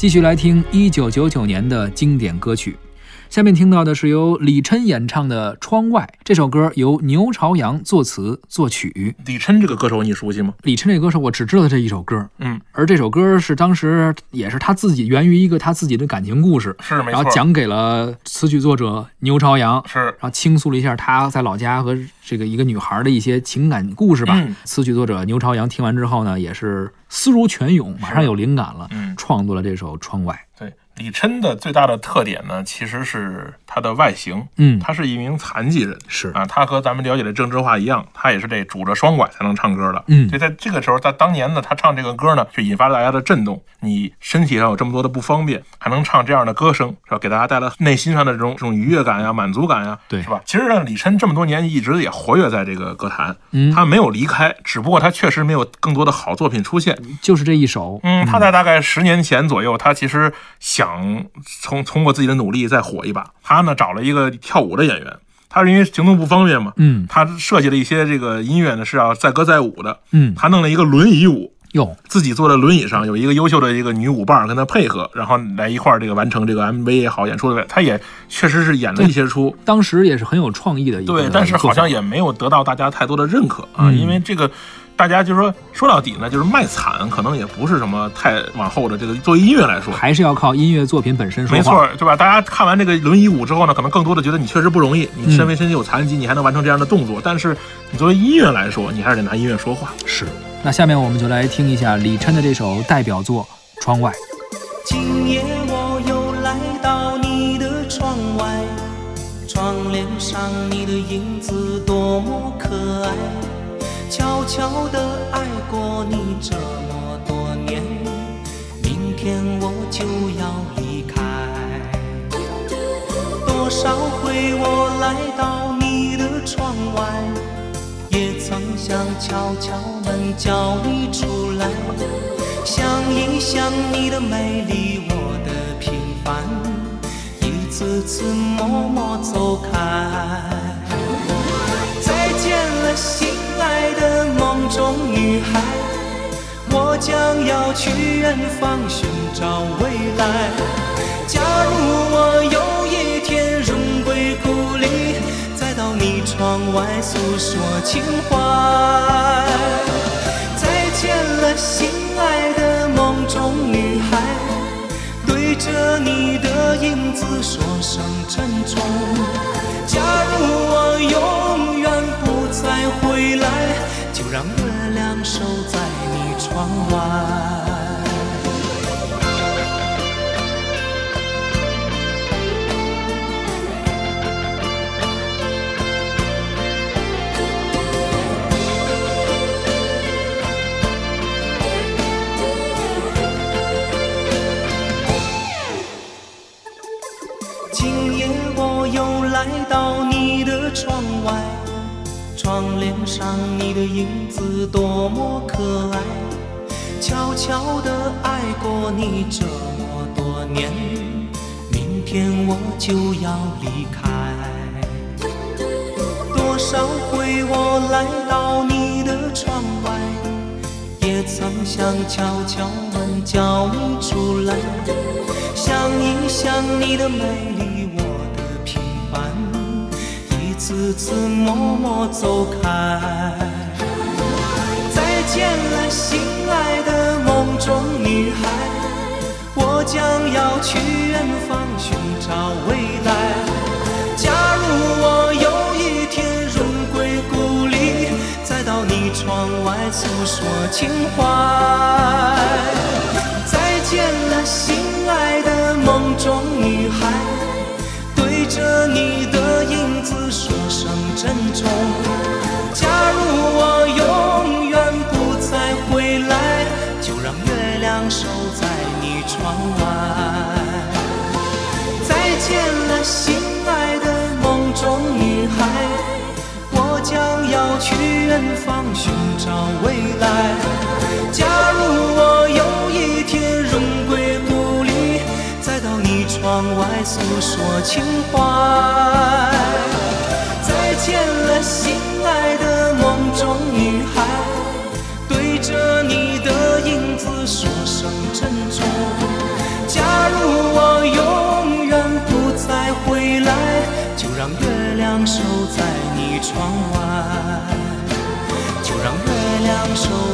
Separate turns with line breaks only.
继续来听一九九九年的经典歌曲。下面听到的是由李琛演唱的《窗外》这首歌，由牛朝阳作词作曲。
李琛这个歌手你熟悉吗？
李琛这个歌手我只知道这一首歌，
嗯，
而这首歌是当时也是他自己源于一个他自己的感情故事，
是没错，
然后讲给了词曲作者牛朝阳，
是，
然后倾诉了一下他在老家和这个一个女孩的一些情感故事吧。
嗯
词曲作者牛朝阳听完之后呢，也是思如泉涌，马上有灵感了，
嗯，
创作了这首《窗外》。
对，李琛的最大的特点呢，其实是他的外形，
嗯，
他是一名残疾人。
是
啊，他和咱们了解的郑智化一样，他也是这拄着双拐才能唱歌的。
嗯
所以在这个时候，在当年呢，他唱这个歌呢，就引发了大家的震动。你身体上有这么多的不方便，还能唱这样的歌声，是吧？给大家带来内心上的这种这种愉悦感呀、满足感呀，
对
是吧？其实呢，李琛这么多年一直也活跃在这个歌坛，
嗯
他没有离开，只不过他确实没有更多的好作品出现。
就是这一首，
嗯，他在大概十年前左右，他其实想从通过自己的努力再火一把。他呢找了一个跳舞的演员，他是因为行动不方便嘛，
嗯
他设计了一些这个音乐呢是要载歌载舞的，
嗯，
他弄了一个轮椅舞。
哟，
自己坐在轮椅上，有一个优秀的一个女舞伴跟他配合，然后来一块儿这个完成这个 MV 也好，演出的，他也确实是演了一些出，
当时也是很有创意的一个，
对，但是好像
也
也没有得到大家太多的认可啊，
嗯
因为这个。大家就说说到底呢，就是卖惨，可能也不是什么太往后的这个作为音乐来说，
还是要靠音乐作品本身说话。
没错，对吧？大家看完这个轮椅舞之后呢，可能更多的觉得你确实不容易，
嗯
你身为身体有残疾，你还能完成这样的动作。但是你作为音乐来说，你还是得拿音乐说话。
是。那下面我们就来听一下李琛的这首代表作《窗外》。
今夜我又来到你的窗外，窗帘上你的影子多么可爱，悄悄地爱过你这么多年，明天我就要离开。多少回我来到你的窗外，也曾想敲敲门叫你出来。想一想你的美丽，我的平凡，一次次默默走开。再见了，心女孩，我将要去远方寻找未来。假如我有一天荣归故里，再到你窗外诉说情怀。再见了，心爱的梦中女孩，对着你的影子说声珍重。假如我永远不再回来，就让月亮守在你窗外。今夜我又来到你的窗外，窗帘上你的影子多么可爱，悄悄地爱过你这么多年，明天我就要离开。多少回我来到你的窗外，也曾想敲敲门叫你出来。想一想你的美丽，我的平凡，一次次默默走开。再见了，心爱的梦中女孩，我将要去远方寻找未来。假如我有一天荣归故里，再到你窗外诉说情怀。再见了，心爱的梦中女孩，窗外。再见了，心爱的梦中女孩，我将要去远方寻找未来。假如我有一天荣归故里，再到你窗外诉说情怀。让月亮守在你窗外，就让月亮守。